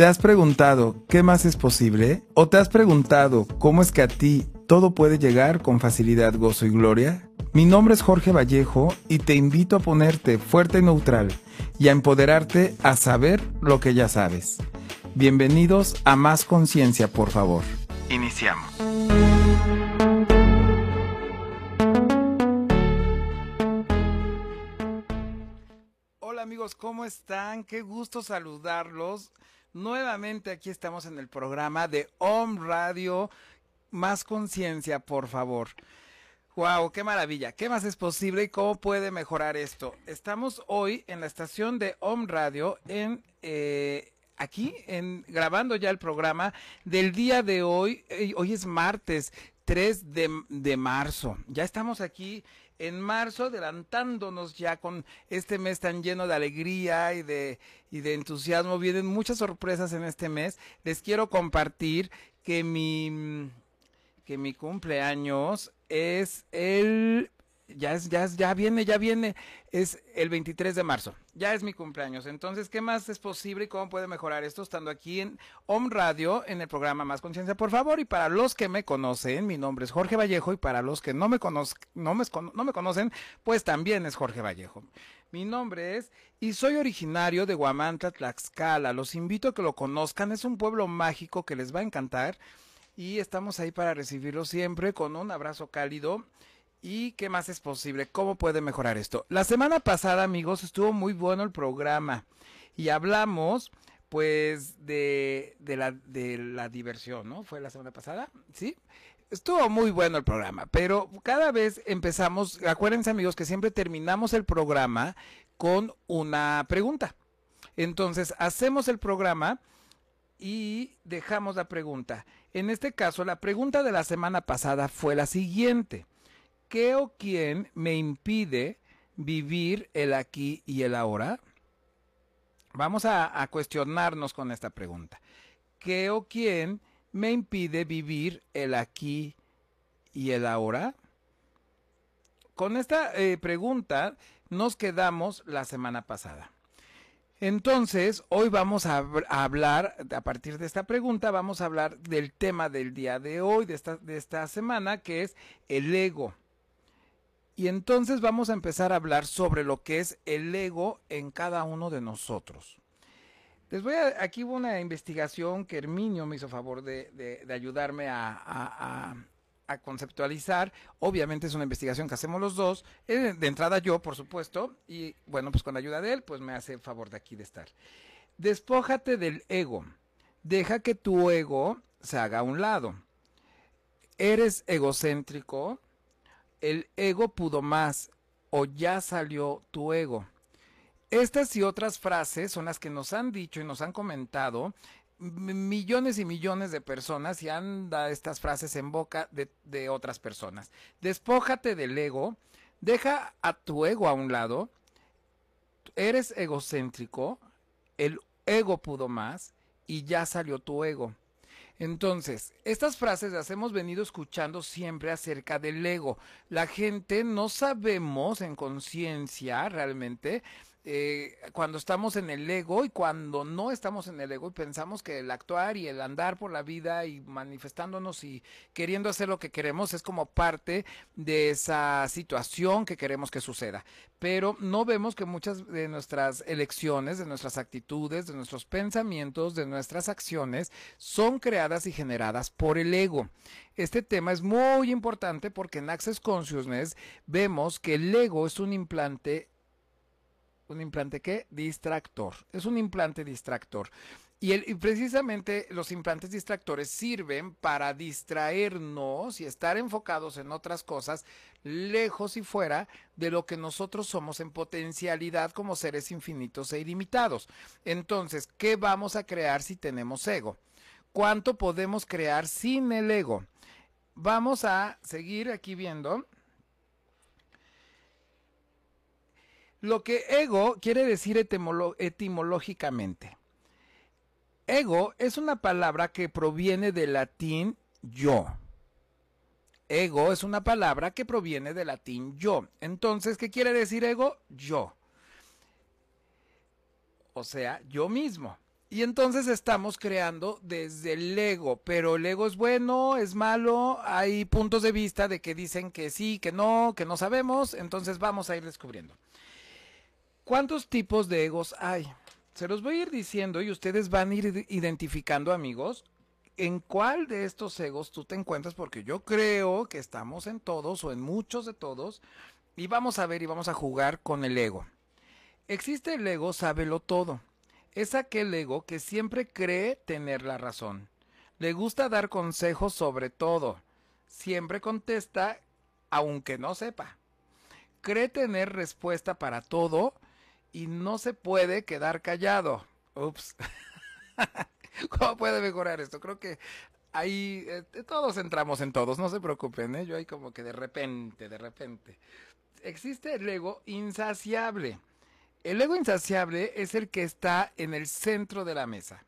¿Te has preguntado qué más es posible? ¿O te has preguntado cómo es que a ti todo puede llegar con facilidad, gozo y gloria? Mi nombre es Jorge Vallejo y te invito a ponerte fuerte y neutral y a empoderarte a saber lo que ya sabes. Bienvenidos a Más Conciencia, por favor. Iniciamos. Hola amigos, ¿cómo están? Qué gusto saludarlos. Nuevamente aquí estamos en el programa de Home Radio. Más conciencia, por favor. Wow, qué maravilla. ¿Qué más es posible y cómo puede mejorar esto? Estamos hoy en la estación de Home Radio en eh, aquí en grabando ya el programa del día de hoy. Hoy es martes 3 de, de marzo. Ya estamos aquí en marzo, adelantándonos ya con este mes tan lleno de alegría y de, y de entusiasmo. Vienen muchas sorpresas en este mes. Les quiero compartir que mi, que mi cumpleaños es el ya es, ya ya viene, ya viene, es el 23 de marzo, ya es mi cumpleaños. Entonces, ¿qué más es posible y cómo puede mejorar esto estando aquí en Home Radio, en el programa Más Conciencia, por favor? Y para los que me conocen, mi nombre es Jorge Vallejo y para los que no me, no me, no me conocen, pues también es Jorge Vallejo. Mi nombre es y soy originario de Guamantla, Tlaxcala. Los invito a que lo conozcan, es un pueblo mágico que les va a encantar y estamos ahí para recibirlo siempre con un abrazo cálido ¿Y qué más es posible? ¿Cómo puede mejorar esto? La semana pasada, amigos, estuvo muy bueno el programa y hablamos pues de, la, la diversión, ¿no? Fue la semana pasada, ¿sí? Estuvo muy bueno el programa, pero cada vez empezamos, acuérdense amigos que siempre terminamos el programa con una pregunta. Entonces, hacemos el programa y dejamos la pregunta. En este caso, la pregunta de la semana pasada fue la siguiente. ¿Qué o quién me impide vivir el aquí y el ahora? Vamos a, cuestionarnos con esta pregunta. ¿Qué o quién me impide vivir el aquí y el ahora? Con esta eh, pregunta nos quedamos la semana pasada. Entonces, hoy vamos a, hablar, a partir de esta pregunta, vamos a hablar del tema del día de hoy, de esta, de esta semana, que es el ego. Y entonces vamos a empezar a hablar sobre lo que es el ego en cada uno de nosotros. Les voy a, aquí hubo una investigación que Herminio me hizo favor de, ayudarme a, conceptualizar. Obviamente es una investigación que hacemos los dos. Eh, de entrada yo, por supuesto. Y bueno, pues con la ayuda de él, pues me hace favor de aquí de estar. Despójate del ego. Deja que tu ego se haga a un lado. Eres egocéntrico el ego pudo más o ya salió tu ego. Estas y otras frases son las que nos han dicho y nos han comentado millones y millones de personas y han dado estas frases en boca de, de otras personas. Despójate del ego, deja a tu ego a un lado, eres egocéntrico, el ego pudo más y ya salió tu ego. Entonces, estas frases las hemos venido escuchando siempre acerca del ego. La gente no sabemos en conciencia realmente eh, cuando estamos en el ego y cuando no estamos en el ego y pensamos que el actuar y el andar por la vida y manifestándonos y queriendo hacer lo que queremos es como parte de esa situación que queremos que suceda. Pero no vemos que muchas de nuestras elecciones, de nuestras actitudes, de nuestros pensamientos, de nuestras acciones son creadas y generadas por el ego. Este tema es muy importante porque en Access Consciousness vemos que el ego es un implante un implante qué? Distractor. Es un implante distractor. Y, el, precisamente los implantes distractores sirven para distraernos y estar enfocados en otras cosas lejos y fuera de lo que nosotros somos en potencialidad como seres infinitos e ilimitados. Entonces, ¿qué vamos a crear si tenemos ego? ¿Cuánto podemos crear sin el ego? Vamos a seguir aquí viendo. Lo que ego quiere decir etimológicamente. Ego es una palabra que proviene del latín yo. Ego es una palabra que proviene del latín yo. Entonces, ¿qué quiere decir ego? Yo. O sea, yo mismo. Y entonces estamos creando desde el ego, pero el ego es bueno, es malo, hay puntos de vista de que dicen que sí, que no, que no sabemos, entonces vamos a ir descubriendo. ¿Cuántos tipos de egos hay? Se los voy a ir diciendo y ustedes van a ir identificando, amigos, en cuál de estos egos tú te encuentras, porque yo creo que estamos en todos o en muchos de todos, y vamos a ver y vamos a jugar con el ego. Existe el ego, sábelo todo es aquel ego que siempre cree tener la razón. Le gusta dar consejos sobre todo. Siempre contesta aunque no sepa. Cree tener respuesta para todo y no se puede quedar callado. Ups. ¿Cómo puede mejorar esto? Creo que ahí eh, todos entramos en todos, no se preocupen, ¿eh? yo ahí como que de repente, de repente. Existe el ego insaciable el ego insaciable es el que está en el centro de la mesa.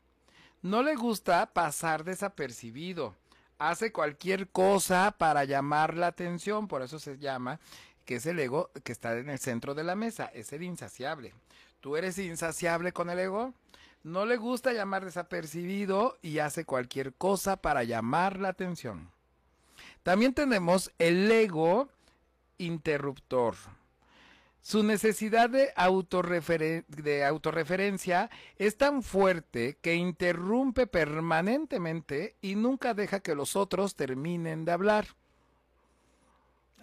No le gusta pasar desapercibido. Hace cualquier cosa para llamar la atención, por eso se llama que es el ego que está en el centro de la mesa, es el insaciable. ¿Tú eres insaciable con el ego? No le gusta llamar desapercibido y hace cualquier cosa para llamar la atención. También tenemos el ego interruptor. Su necesidad de, de autorreferencia es tan fuerte que interrumpe permanentemente y nunca deja que los otros terminen de hablar.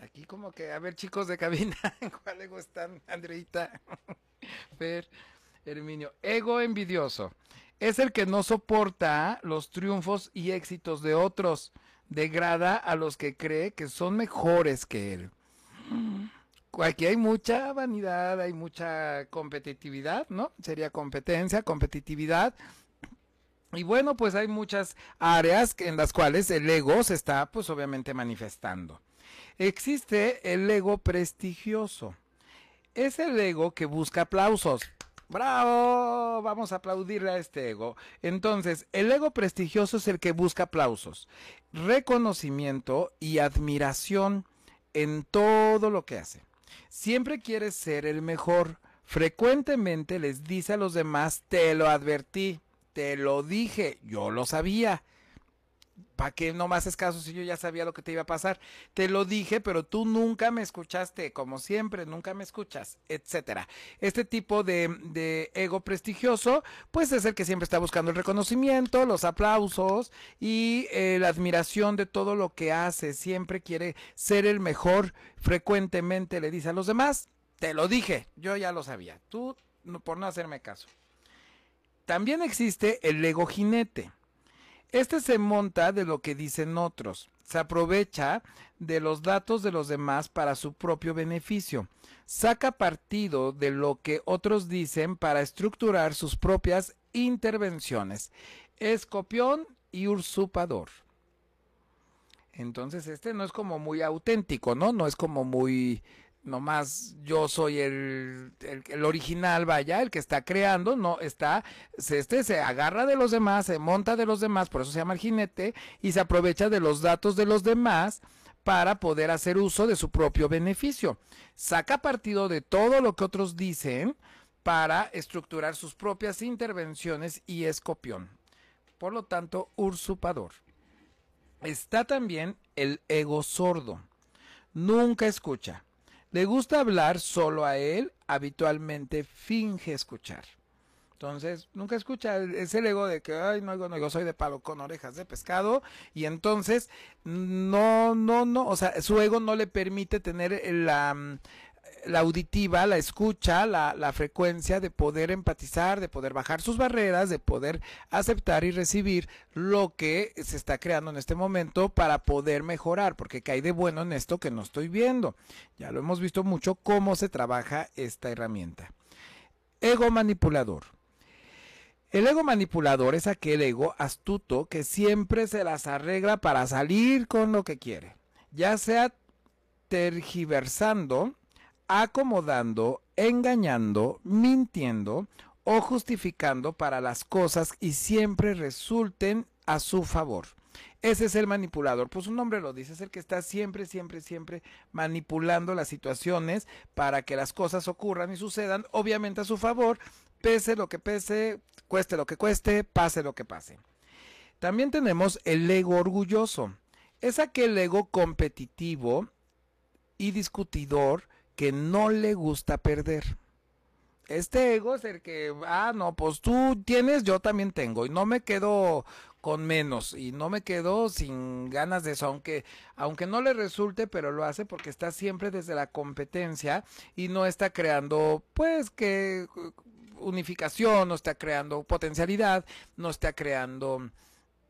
Aquí como que, a ver chicos de cabina, ¿en cuál ego están? Andreita, Fer, Herminio. Ego envidioso. Es el que no soporta los triunfos y éxitos de otros. Degrada a los que cree que son mejores que él aquí hay mucha vanidad, hay mucha competitividad, ¿no? Sería competencia, competitividad. Y bueno, pues hay muchas áreas en las cuales el ego se está, pues obviamente manifestando. Existe el ego prestigioso. Es el ego que busca aplausos. ¡Bravo! Vamos a aplaudirle a este ego. Entonces, el ego prestigioso es el que busca aplausos, reconocimiento y admiración en todo lo que hace. Siempre quiere ser el mejor. Frecuentemente les dice a los demás, te lo advertí, te lo dije, yo lo sabía. ¿Para qué no me haces caso si yo ya sabía lo que te iba a pasar? Te lo dije, pero tú nunca me escuchaste, como siempre, nunca me escuchas, etcétera. Este tipo de, de, ego prestigioso, pues es el que siempre está buscando el reconocimiento, los aplausos y eh, la admiración de todo lo que hace. Siempre quiere ser el mejor. Frecuentemente le dice a los demás, te lo dije, yo ya lo sabía. Tú, por no hacerme caso. También existe el ego jinete este se monta de lo que dicen otros, se aprovecha de los datos de los demás para su propio beneficio, saca partido de lo que otros dicen para estructurar sus propias intervenciones, es copión y usurpador. Entonces este no es como muy auténtico, ¿no? No es como muy nomás yo soy el, el, original, vaya, el que está creando, no está, este se agarra de los demás, se monta de los demás, por eso se llama el jinete, y se aprovecha de los datos de los demás para poder hacer uso de su propio beneficio. Saca partido de todo lo que otros dicen para estructurar sus propias intervenciones y es copión. Por lo tanto, usurpador. Está también el ego sordo. Nunca escucha le gusta hablar solo a él, habitualmente finge escuchar. Entonces, nunca escucha, es el ego de que, ay, no, no, yo soy de palo con orejas de pescado, y entonces, no, no, no, o sea, su ego no le permite tener la, la auditiva, la escucha, la, la, frecuencia de poder empatizar, de poder bajar sus barreras, de poder aceptar y recibir lo que se está creando en este momento para poder mejorar, porque hay de bueno en esto que no estoy viendo. Ya lo hemos visto mucho cómo se trabaja esta herramienta. Ego manipulador. El ego manipulador es aquel ego astuto que siempre se las arregla para salir con lo que quiere, ya sea tergiversando, acomodando, engañando, mintiendo o justificando para las cosas y siempre resulten a su favor. Ese es el manipulador, pues su nombre lo dice, es el que está siempre, siempre, siempre manipulando las situaciones para que las cosas ocurran y sucedan, obviamente a su favor, pese lo que pese, cueste lo que cueste, pase lo que pase. También tenemos el ego orgulloso. Es aquel ego competitivo y discutidor que no le gusta perder. Este ego es el que, ah, no, pues tú tienes, yo también tengo, y no me quedo con menos, y no me quedo sin ganas de eso, aunque, aunque no le resulte, pero lo hace porque está siempre desde la competencia y no está creando, pues, que unificación, no está creando potencialidad, no está creando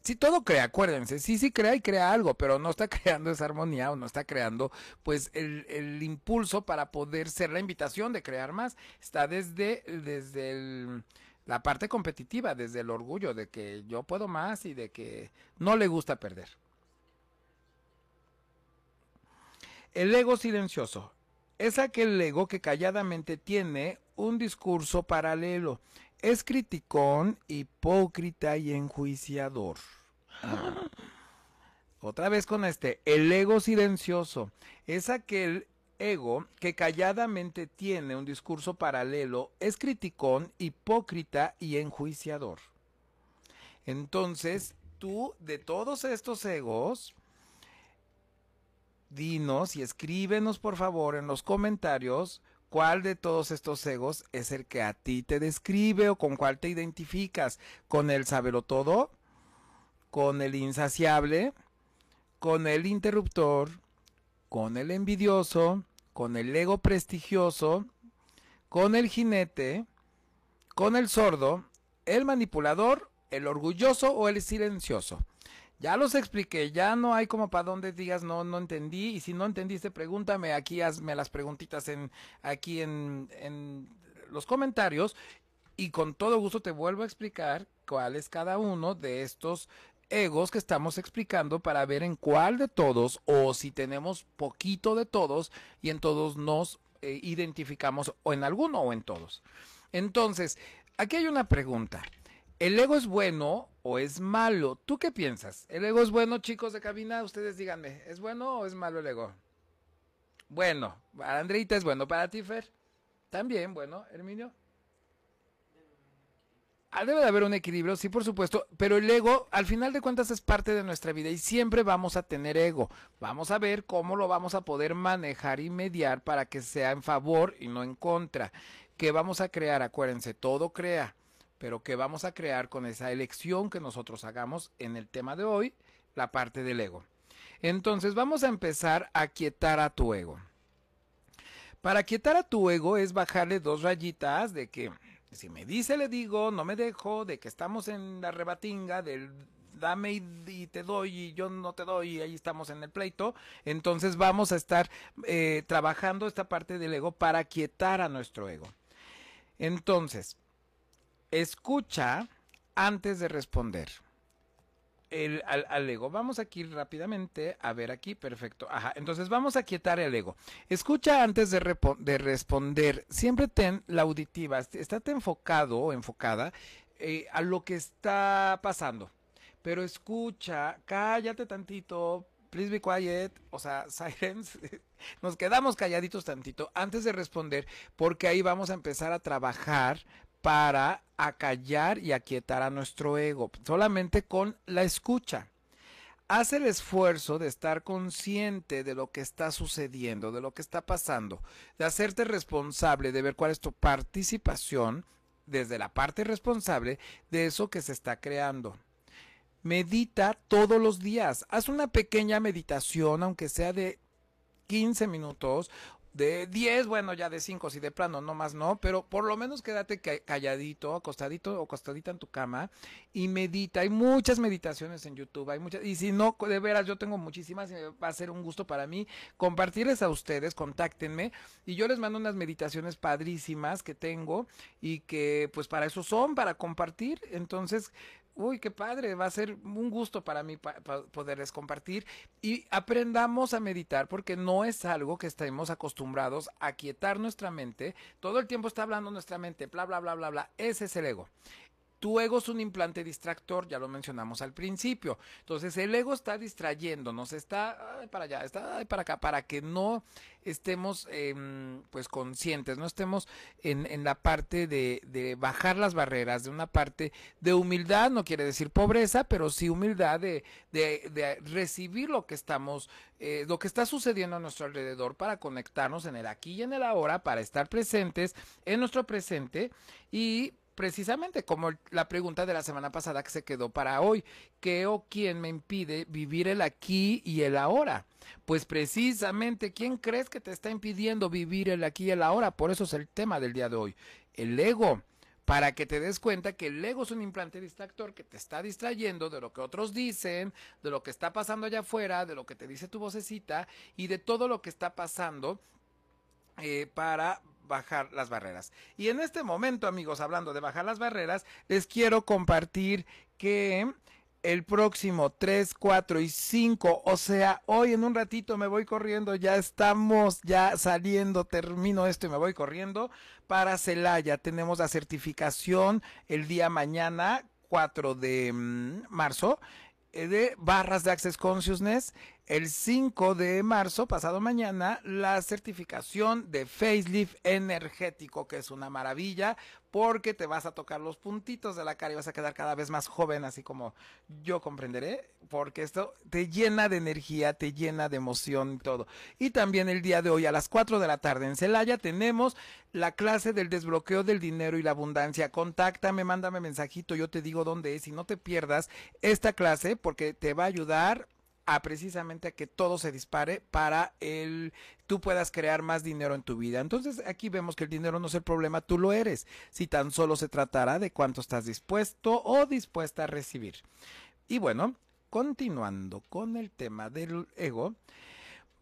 si todo crea, acuérdense, sí, sí crea y crea algo, pero no está creando esa armonía o no está creando pues el, el impulso para poder ser la invitación de crear más. Está desde, desde la parte competitiva, desde el orgullo de que yo puedo más y de que no le gusta perder. El ego silencioso es aquel ego que calladamente tiene un discurso paralelo es criticón, hipócrita y enjuiciador. Otra vez con este, el ego silencioso. Es aquel ego que calladamente tiene un discurso paralelo, es criticón, hipócrita y enjuiciador. Entonces, tú de todos estos egos, dinos y escríbenos por favor en los comentarios ¿Cuál de todos estos egos es el que a ti te describe o con cuál te identificas? ¿Con el sabelo todo? ¿Con el insaciable? ¿Con el interruptor? ¿Con el envidioso? ¿Con el ego prestigioso? ¿Con el jinete? ¿Con el sordo? ¿El manipulador? ¿El orgulloso o el silencioso? Ya los expliqué, ya no hay como para donde digas no, no entendí. Y si no entendiste, pregúntame aquí, hazme las preguntitas en, aquí en, en los comentarios. Y con todo gusto te vuelvo a explicar cuál es cada uno de estos egos que estamos explicando para ver en cuál de todos o si tenemos poquito de todos y en todos nos eh, identificamos o en alguno o en todos. Entonces, aquí hay una pregunta. ¿El ego es bueno o es malo? ¿Tú qué piensas? ¿El ego es bueno, chicos de cabina? Ustedes díganme, ¿es bueno o es malo el ego? Bueno, para Andreita es bueno, para ti, Fer. También, bueno, Herminio. Ah, debe de haber un equilibrio, sí, por supuesto, pero el ego, al final de cuentas, es parte de nuestra vida y siempre vamos a tener ego. Vamos a ver cómo lo vamos a poder manejar y mediar para que sea en favor y no en contra. ¿Qué vamos a crear? Acuérdense, todo crea pero que vamos a crear con esa elección que nosotros hagamos en el tema de hoy, la parte del ego. Entonces vamos a empezar a quietar a tu ego. Para quietar a tu ego es bajarle dos rayitas de que si me dice le digo, no me dejo, de que estamos en la rebatinga del dame y, te doy y yo no te doy y ahí estamos en el pleito. Entonces vamos a estar eh, trabajando esta parte del ego para quietar a nuestro ego. Entonces, escucha antes de responder. El, al, ego. Vamos aquí rápidamente a ver aquí, perfecto. Ajá, entonces vamos a quietar el ego. Escucha antes de, de responder. Siempre ten la auditiva, estate enfocado o enfocada eh, a lo que está pasando. Pero escucha, cállate tantito, please be quiet, o sea, silence. Nos quedamos calladitos tantito antes de responder, porque ahí vamos a empezar a trabajar para acallar y aquietar a nuestro ego, solamente con la escucha. Haz el esfuerzo de estar consciente de lo que está sucediendo, de lo que está pasando, de hacerte responsable, de ver cuál es tu participación desde la parte responsable de eso que se está creando. Medita todos los días. Haz una pequeña meditación, aunque sea de 15 minutos de 10, bueno, ya de 5 si de plano, no más no, pero por lo menos quédate calladito, acostadito o acostadita en tu cama y medita. Hay muchas meditaciones en YouTube, hay muchas, y si no, de veras, yo tengo muchísimas y va a ser un gusto para mí compartirles a ustedes, contáctenme y yo les mando unas meditaciones padrísimas que tengo y que pues para eso son, para compartir. Entonces, uy, qué padre, va a ser un gusto para mí poderles compartir y aprendamos a meditar porque no es algo que estemos acostumbrados a quietar nuestra mente. Todo el tiempo está hablando nuestra mente, bla, bla, bla, bla, bla. Ese es el ego. Tu ego es un implante distractor, ya lo mencionamos al principio. Entonces el ego está distrayéndonos, está para allá, está para acá, para que no estemos em, pues conscientes, no estemos en, en la parte de, de, bajar las barreras, de una parte de humildad, no quiere decir pobreza, pero sí humildad de, de, de recibir lo que estamos, eh, lo que está sucediendo a nuestro alrededor para conectarnos en el aquí y en el ahora, para estar presentes en nuestro presente y precisamente como la pregunta de la semana pasada que se quedó para hoy, ¿qué o quién me impide vivir el aquí y el ahora? Pues precisamente, ¿quién crees que te está impidiendo vivir el aquí y el ahora? Por eso es el tema del día de hoy, el ego para que te des cuenta que el ego es un implante distractor que te está distrayendo de lo que otros dicen, de lo que está pasando allá afuera, de lo que te dice tu vocecita y de todo lo que está pasando eh, para bajar las barreras. Y en este momento, amigos, hablando de bajar las barreras, les quiero compartir que el próximo 3, 4 y 5, o sea, hoy en un ratito me voy corriendo, ya estamos ya saliendo, termino esto y me voy corriendo para Celaya. Tenemos la certificación el día mañana, 4 de mm, marzo, eh, de barras de Access Consciousness el 5 de marzo, pasado mañana, la certificación de facelift energético, que es una maravilla, porque te vas a tocar los puntitos de la cara y vas a quedar cada vez más joven, así como yo comprenderé, porque esto te llena de energía, te llena de emoción y todo. Y también el día de hoy a las 4 de la tarde en Celaya tenemos la clase del desbloqueo del dinero y la abundancia. Contáctame, mándame mensajito, yo te digo dónde es y no te pierdas esta clase porque te va a ayudar a precisamente a que todo se dispare para el tú puedas crear más dinero en tu vida. Entonces aquí vemos que el dinero no es el problema, tú lo eres. Si tan solo se tratará de cuánto estás dispuesto o dispuesta a recibir. Y bueno, continuando con el tema del ego,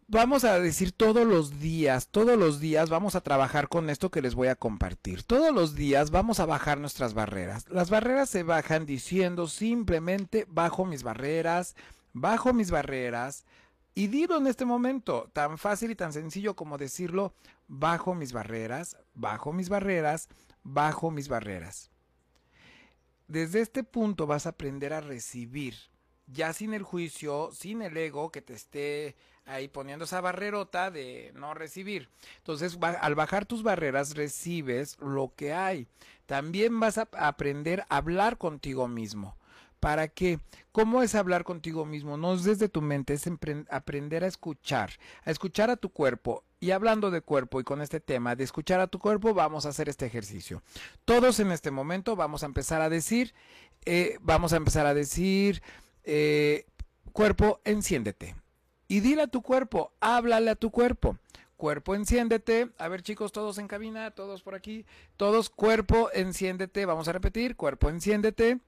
vamos a decir todos los días, todos los días vamos a trabajar con esto que les voy a compartir. Todos los días vamos a bajar nuestras barreras. Las barreras se bajan diciendo simplemente bajo mis barreras, bajo mis barreras y dilo en este momento, tan fácil y tan sencillo como decirlo, bajo mis barreras, bajo mis barreras, bajo mis barreras. Desde este punto vas a aprender a recibir, ya sin el juicio, sin el ego que te esté ahí poniendo esa barrerota de no recibir. Entonces, al bajar tus barreras, recibes lo que hay. También vas a aprender a hablar contigo mismo. ¿Para qué? ¿Cómo es hablar contigo mismo? No es desde tu mente, es aprender a escuchar, a escuchar a tu cuerpo. Y hablando de cuerpo y con este tema de escuchar a tu cuerpo, vamos a hacer este ejercicio. Todos en este momento vamos a empezar a decir, eh, vamos a empezar a decir, eh, cuerpo, enciéndete. Y dile a tu cuerpo, háblale a tu cuerpo cuerpo enciéndete. A ver chicos, todos en cabina, todos por aquí, todos cuerpo enciéndete. Vamos a repetir, cuerpo enciéndete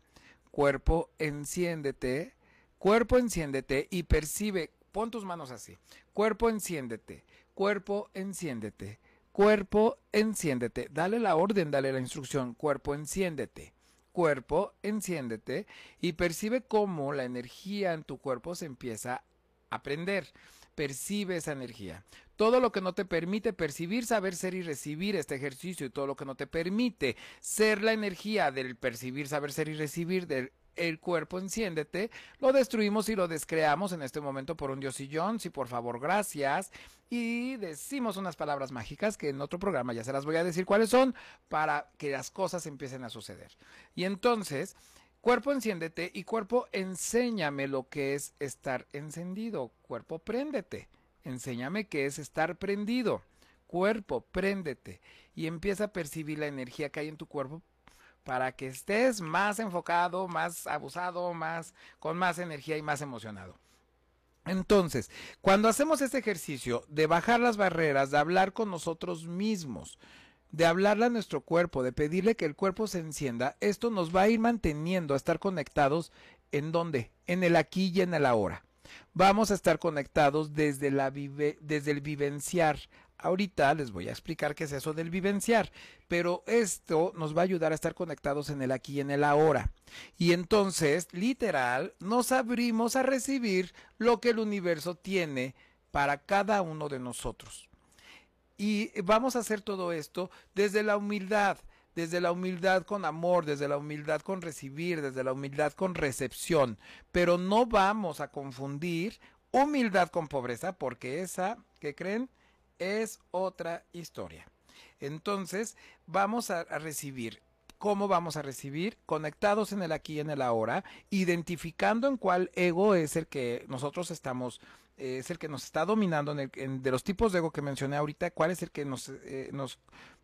cuerpo, enciéndete, cuerpo, enciéndete y percibe, pon tus manos así, cuerpo, enciéndete, cuerpo, enciéndete, cuerpo, enciéndete, dale la orden, dale la instrucción, cuerpo, enciéndete, cuerpo, enciéndete y percibe cómo la energía en tu cuerpo se empieza a prender percibe esa energía. Todo lo que no te permite percibir, saber ser y recibir este ejercicio y todo lo que no te permite ser la energía del percibir, saber ser y recibir del el cuerpo enciéndete, lo destruimos y lo descreamos en este momento por un diosillón, sí, por favor, gracias. Y decimos unas palabras mágicas que en otro programa ya se las voy a decir cuáles son para que las cosas empiecen a suceder. Y entonces, Cuerpo, enciéndete y cuerpo, enséñame lo que es estar encendido. Cuerpo, préndete. Enséñame qué es estar prendido. Cuerpo, préndete. Y empieza a percibir la energía que hay en tu cuerpo para que estés más enfocado, más abusado, más con más energía y más emocionado. Entonces, cuando hacemos este ejercicio de bajar las barreras, de hablar con nosotros mismos, de hablarle a nuestro cuerpo, de pedirle que el cuerpo se encienda, esto nos va a ir manteniendo a estar conectados en dónde? En el aquí y en el ahora. Vamos a estar conectados desde, la desde el vivenciar. Ahorita les voy a explicar qué es eso del vivenciar, pero esto nos va a ayudar a estar conectados en el aquí y en el ahora. Y entonces, literal, nos abrimos a recibir lo que el universo tiene para cada uno de nosotros. Y vamos a hacer todo esto desde la humildad. desde la humildad con amor, desde la humildad con recibir, desde la humildad con recepción, pero no vamos a confundir humildad con pobreza porque esa, ¿qué creen? Es otra historia. Entonces, vamos a, a recibir ¿Cómo vamos a recibir? Conectados en el aquí y en el ahora, identificando en cuál ego es el que nosotros estamos, es el que nos está dominando de los tipos de ego que mencioné ahorita, cuál es el que nos, eh, nos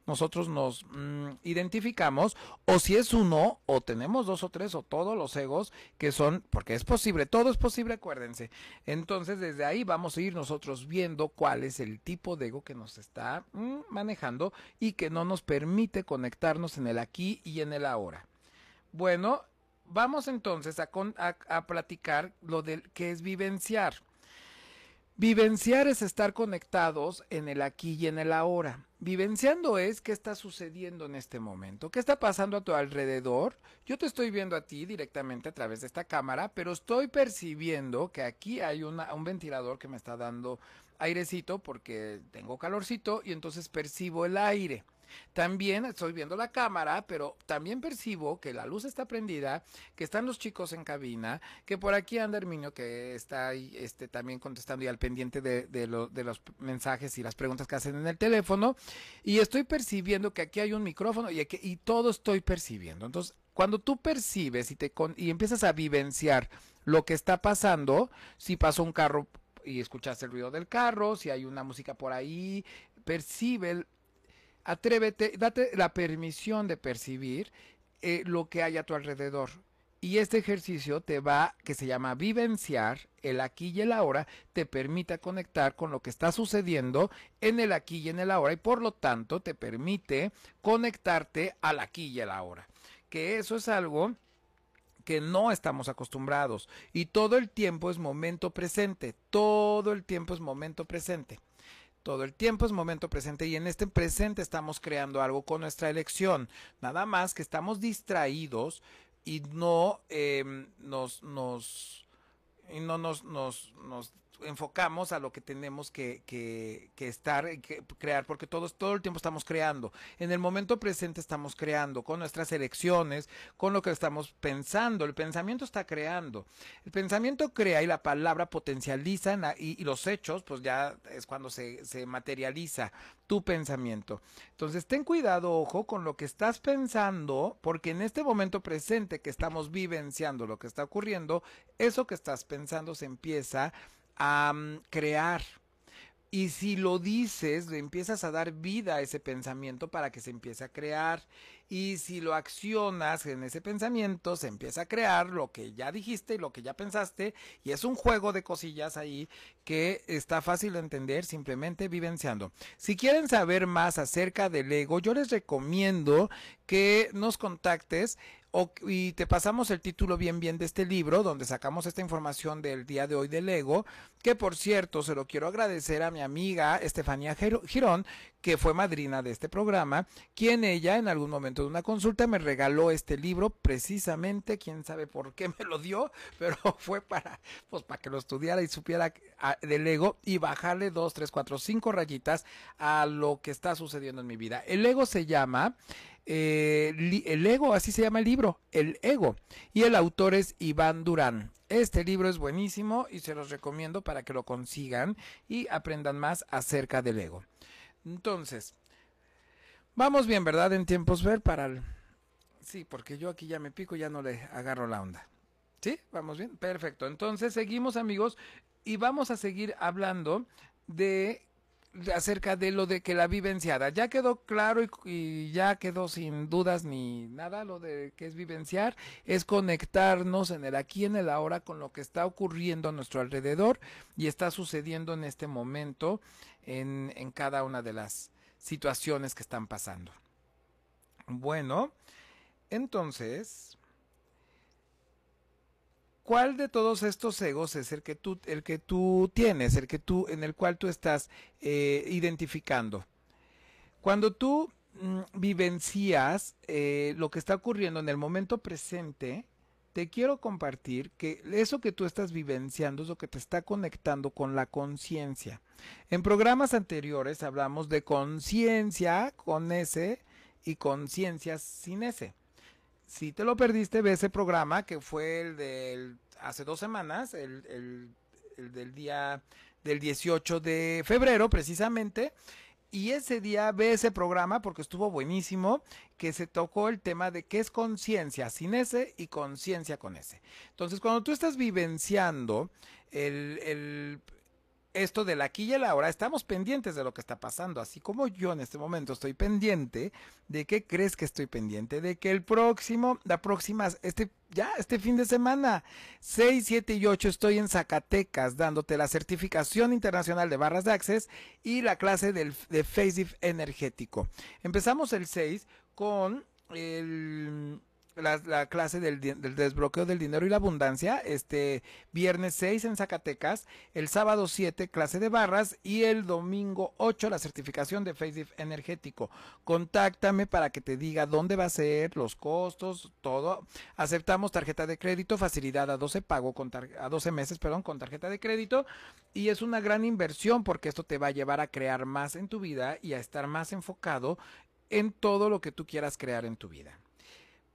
nosotros nos mm, identificamos, o si es uno, o tenemos dos o tres, o todos los egos que son, porque es posible, todo es posible, acuérdense. Entonces, desde ahí vamos a ir nosotros viendo cuál es el tipo de ego que nos está mm, manejando y que no nos permite conectarnos en el aquí y en el ahora. Bueno, vamos entonces a, a, a platicar lo del que es vivenciar. Vivenciar es estar conectados en el aquí y en el ahora. Vivenciando es qué está sucediendo en este momento, qué está pasando a tu alrededor. Yo te estoy viendo a ti directamente a través de esta cámara, pero estoy percibiendo que aquí hay una, un ventilador que me está dando airecito porque tengo calorcito y entonces percibo el aire. También estoy viendo la cámara, pero también percibo que la luz está prendida, que están los chicos en cabina, que por aquí anda Herminio que está ahí este, también contestando y al pendiente de, de, los mensajes y las preguntas que hacen en el teléfono. Y estoy percibiendo que aquí hay un micrófono y, aquí, y todo estoy percibiendo. Entonces, cuando tú percibes y, te con, y empiezas a vivenciar lo que está pasando, si pasó un carro y escuchaste el ruido del carro, si hay una música por ahí, percibe Atrévete, date la permisión de percibir eh, lo que hay a tu alrededor. Y este ejercicio te va, que se llama vivenciar, el aquí y el ahora, te permite conectar con lo que está sucediendo en el aquí y en el ahora y por lo tanto te permite conectarte al aquí y el ahora. Que eso es algo que no estamos acostumbrados y todo el tiempo es momento presente, todo el tiempo es momento presente. Todo el tiempo es momento presente y en este presente estamos creando algo con nuestra elección. Nada más que estamos distraídos y no eh, nos, nos, y no nos, nos enfocamos a lo que tenemos que, que, estar, que crear, porque todos, todo el tiempo estamos creando. En el momento presente estamos creando con nuestras elecciones, con lo que estamos pensando. El pensamiento está creando. El pensamiento crea y la palabra potencializa y, y, los hechos, pues ya es cuando se, se materializa tu pensamiento. Entonces, ten cuidado, ojo, con lo que estás pensando, porque en este momento presente que estamos vivenciando lo que está ocurriendo, eso que estás pensando se empieza a um, crear. Y si lo dices, le empiezas a dar vida a ese pensamiento para que se empiece a crear. Y si lo accionas en ese pensamiento, se empieza a crear lo que ya dijiste y lo que ya pensaste. Y es un juego de cosillas ahí que está fácil de entender simplemente vivenciando. Si quieren saber más acerca del ego, yo les recomiendo que nos contactes y te pasamos el título bien bien de este libro, donde sacamos esta información del día de hoy del ego, que por cierto se lo quiero agradecer a mi amiga Estefanía Girón, que fue madrina de este programa, quien ella en algún momento de una consulta me regaló este libro, precisamente, quién sabe por qué me lo dio, pero fue para, pues para que lo estudiara y supiera del ego y bajarle dos, tres, cuatro, cinco rayitas a lo que está sucediendo en mi vida. El ego se llama eh, el ego, así se llama el libro, El ego. Y el autor es Iván Durán. Este libro es buenísimo y se los recomiendo para que lo consigan y aprendan más acerca del ego. Entonces, vamos bien, ¿verdad? En tiempos ver para el... Sí, porque yo aquí ya me pico, ya no le agarro la onda. ¿Sí? ¿Vamos bien? Perfecto. Entonces seguimos amigos y vamos a seguir hablando de acerca de lo de que la vivenciada. Ya quedó claro y, ya quedó sin dudas ni nada lo de que es vivenciar, es conectarnos en el aquí, en el ahora con lo que está ocurriendo a nuestro alrededor y está sucediendo en este momento en, en cada una de las situaciones que están pasando. Bueno, entonces, ¿Cuál de todos estos egos es el que tú, el que tú tienes, el que tú, en el cual tú estás eh, identificando? Cuando tú mm, vivencias eh, lo que está ocurriendo en el momento presente, te quiero compartir que eso que tú estás vivenciando es lo que te está conectando con la conciencia. En programas anteriores hablamos de conciencia con ese y conciencia sin ese. Si te lo perdiste, ve ese programa que fue el del hace dos semanas, el, el, el del día del 18 de febrero precisamente. Y ese día ve ese programa porque estuvo buenísimo, que se tocó el tema de qué es conciencia sin ese y conciencia con ese. Entonces, cuando tú estás vivenciando el, el, esto del aquí y el ahora, estamos pendientes de lo que está pasando, así como yo en este momento estoy pendiente de qué crees que estoy pendiente, de que el próximo, la próxima, este, ya, este fin de semana, 6, 7 y 8 estoy en Zacatecas dándote la certificación internacional de barras de access y la clase del, de FACEIF energético. Empezamos el 6 con el la, la clase del, del, desbloqueo del dinero y la abundancia, este viernes 6 en Zacatecas, el sábado 7 clase de barras y el domingo 8 la certificación de FaceIF energético. Contáctame para que te diga dónde va a ser, los costos, todo. Aceptamos tarjeta de crédito, facilidad a 12 pago con a 12 meses, perdón, con tarjeta de crédito y es una gran inversión porque esto te va a llevar a crear más en tu vida y a estar más enfocado en todo lo que tú quieras crear en tu vida.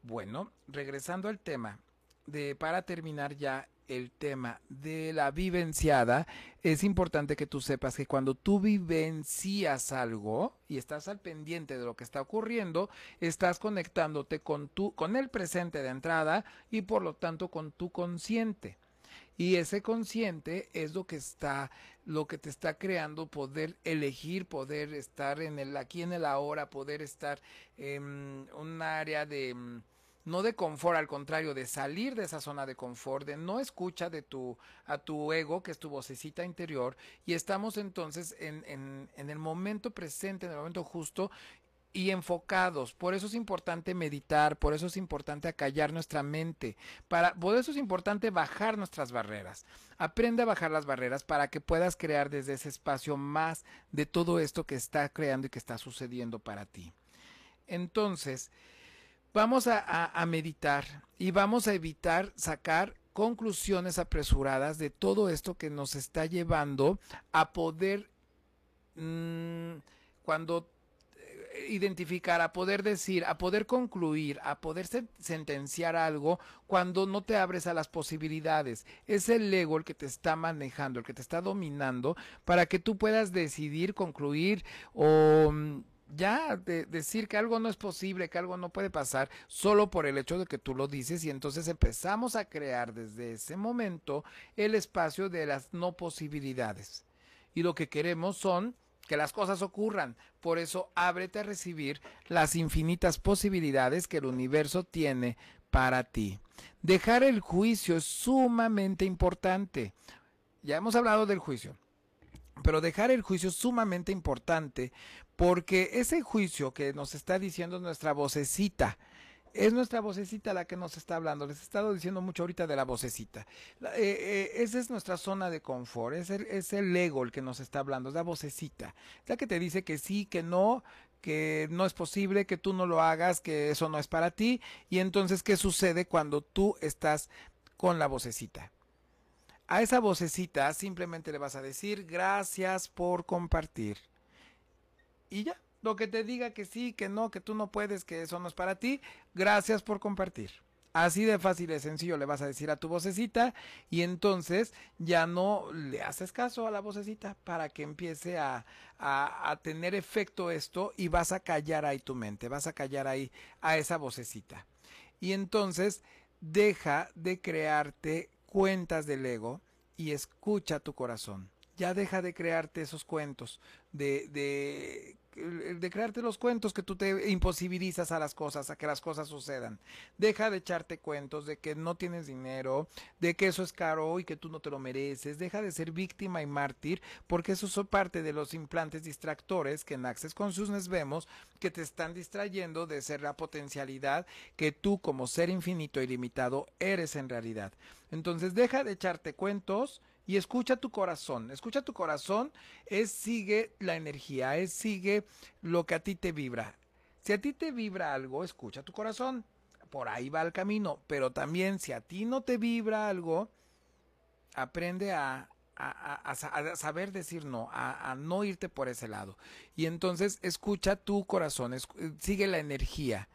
Bueno, regresando al tema, de para terminar ya el tema de la vivenciada, es importante que tú sepas que cuando tú vivencias algo y estás al pendiente de lo que está ocurriendo, estás conectándote con tu con el presente de entrada y por lo tanto con tu consciente. Y ese consciente es lo que está, lo que te está creando poder elegir, poder estar en el aquí en el ahora, poder estar en un área de no de confort, al contrario, de salir de esa zona de confort, de no escucha de tu, a tu ego, que es tu vocecita interior, y estamos entonces en, en, en el momento presente, en el momento justo, y enfocados. Por eso es importante meditar, por eso es importante acallar nuestra mente, para, por eso es importante bajar nuestras barreras. Aprende a bajar las barreras para que puedas crear desde ese espacio más de todo esto que está creando y que está sucediendo para ti. Entonces, vamos a, meditar y vamos a evitar sacar conclusiones apresuradas de todo esto que nos está llevando a poder, mmm, cuando eh, identificar, a poder decir, a poder concluir, a poder sentenciar algo cuando no te abres a las posibilidades. Es el ego el que te está manejando, el que te está dominando para que tú puedas decidir, concluir o mm, ya de decir que algo no es posible, que algo no puede pasar, solo por el hecho de que tú lo dices y entonces empezamos a crear desde ese momento el espacio de las no posibilidades. Y lo que queremos son que las cosas ocurran. Por eso ábrete a recibir las infinitas posibilidades que el universo tiene para ti. Dejar el juicio es sumamente importante. Ya hemos hablado del juicio. Pero dejar el juicio es sumamente importante porque ese juicio que nos está diciendo nuestra vocecita, es nuestra vocecita la que nos está hablando. Les he estado diciendo mucho ahorita de la vocecita. Eh, eh, esa es nuestra zona de confort. Es el, es el ego el que nos está hablando. Es la vocecita. La que te dice que sí, que no, que no es posible, que tú no lo hagas, que eso no es para ti. Y entonces, ¿qué sucede cuando tú estás con la vocecita? A esa vocecita simplemente le vas a decir gracias por compartir y ya. Lo que te diga que sí, que no, que tú no puedes, que eso no es para ti, gracias por compartir. Así de fácil y sencillo le vas a decir a tu vocecita y entonces ya no le haces caso a la vocecita para que empiece a, a, a, tener efecto esto y vas a callar ahí tu mente, vas a callar ahí a esa vocecita. Y entonces deja de crearte cuentas del ego y escucha tu corazón. Ya deja de crearte esos cuentos de, de de crearte los cuentos que tú te imposibilizas a las cosas, a que las cosas sucedan. Deja de echarte cuentos de que no tienes dinero, de que eso es caro y que tú no te lo mereces. Deja de ser víctima y mártir, porque eso son parte de los implantes distractores que en Access Consciousness vemos que te están distrayendo de ser la potencialidad que tú como ser infinito y limitado eres en realidad. Entonces deja de echarte cuentos y escucha tu corazón. Escucha tu corazón es sigue la energía, es sigue lo que a ti te vibra. Si a ti te vibra algo, escucha tu corazón. Por ahí va el camino. Pero también si a ti no te vibra algo, aprende a a, saber decir no, a, no irte por ese lado. Y entonces escucha tu corazón, sigue la energía.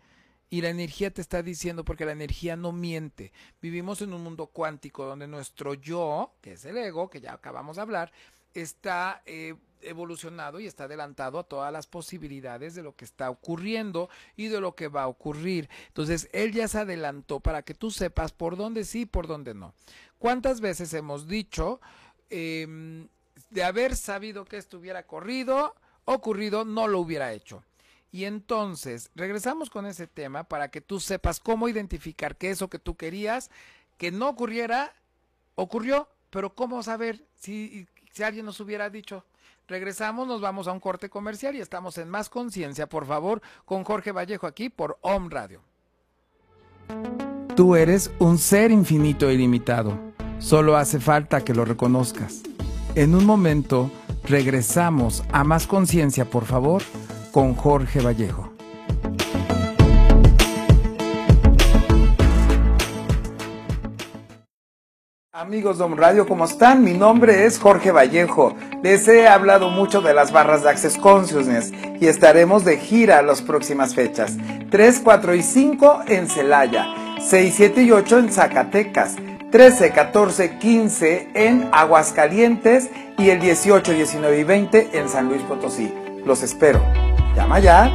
Y la energía te está diciendo, porque la energía no miente. Vivimos en un mundo cuántico donde nuestro yo, que es el ego, que ya acabamos de hablar, está eh, evolucionado y está adelantado a todas las posibilidades de lo que está ocurriendo y de lo que va a ocurrir. Entonces, él ya se adelantó para que tú sepas por dónde sí y por dónde no. ¿Cuántas veces hemos dicho, em, de haber sabido que esto hubiera corrido, ocurrido, no lo hubiera hecho? Y entonces, regresamos con ese tema para que tú sepas cómo identificar que eso que tú querías que no ocurriera, ocurrió, pero cómo saber si, si alguien nos hubiera dicho. Regresamos, nos vamos a un corte comercial y estamos en Más Conciencia, por favor, con Jorge Vallejo aquí por Home Radio. Tú eres un ser infinito e ilimitado. Solo hace falta que lo reconozcas. En un momento, regresamos a Más Conciencia, por favor, con Jorge Vallejo. Amigos de Home Radio, ¿cómo están? Mi nombre es Jorge Vallejo. Les he hablado mucho de las barras de Access Consciousness y estaremos de gira las próximas fechas. 3, 4 y 5 en Celaya, 6, 7 y 8 en Zacatecas, 13, 14, 15 en Aguascalientes y el 18, 19 y 20 en San Luis Potosí. Los espero. Llama ya.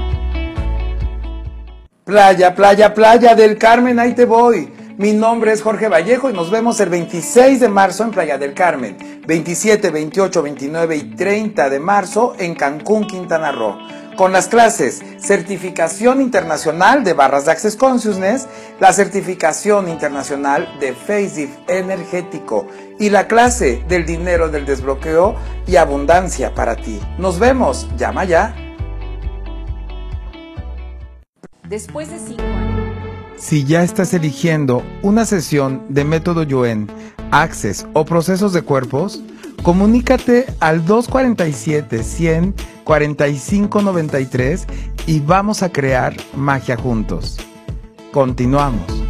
Playa, playa, playa del Carmen, ahí te voy. Mi nombre es Jorge Vallejo y nos vemos el 26 de marzo en Playa del Carmen, 27, 28, 29 y 30 de marzo en Cancún, Quintana Roo. Con las clases Certificación Internacional de Barras de Access Consciousness, la Certificación Internacional de Face Energético y la clase del dinero del desbloqueo y abundancia para ti. Nos vemos, llama ya. Después de cinco años. Si ya estás eligiendo una sesión de método Yuen, Access o procesos de cuerpos, comunícate al 247 100 45 93 y vamos a crear magia juntos. Continuamos.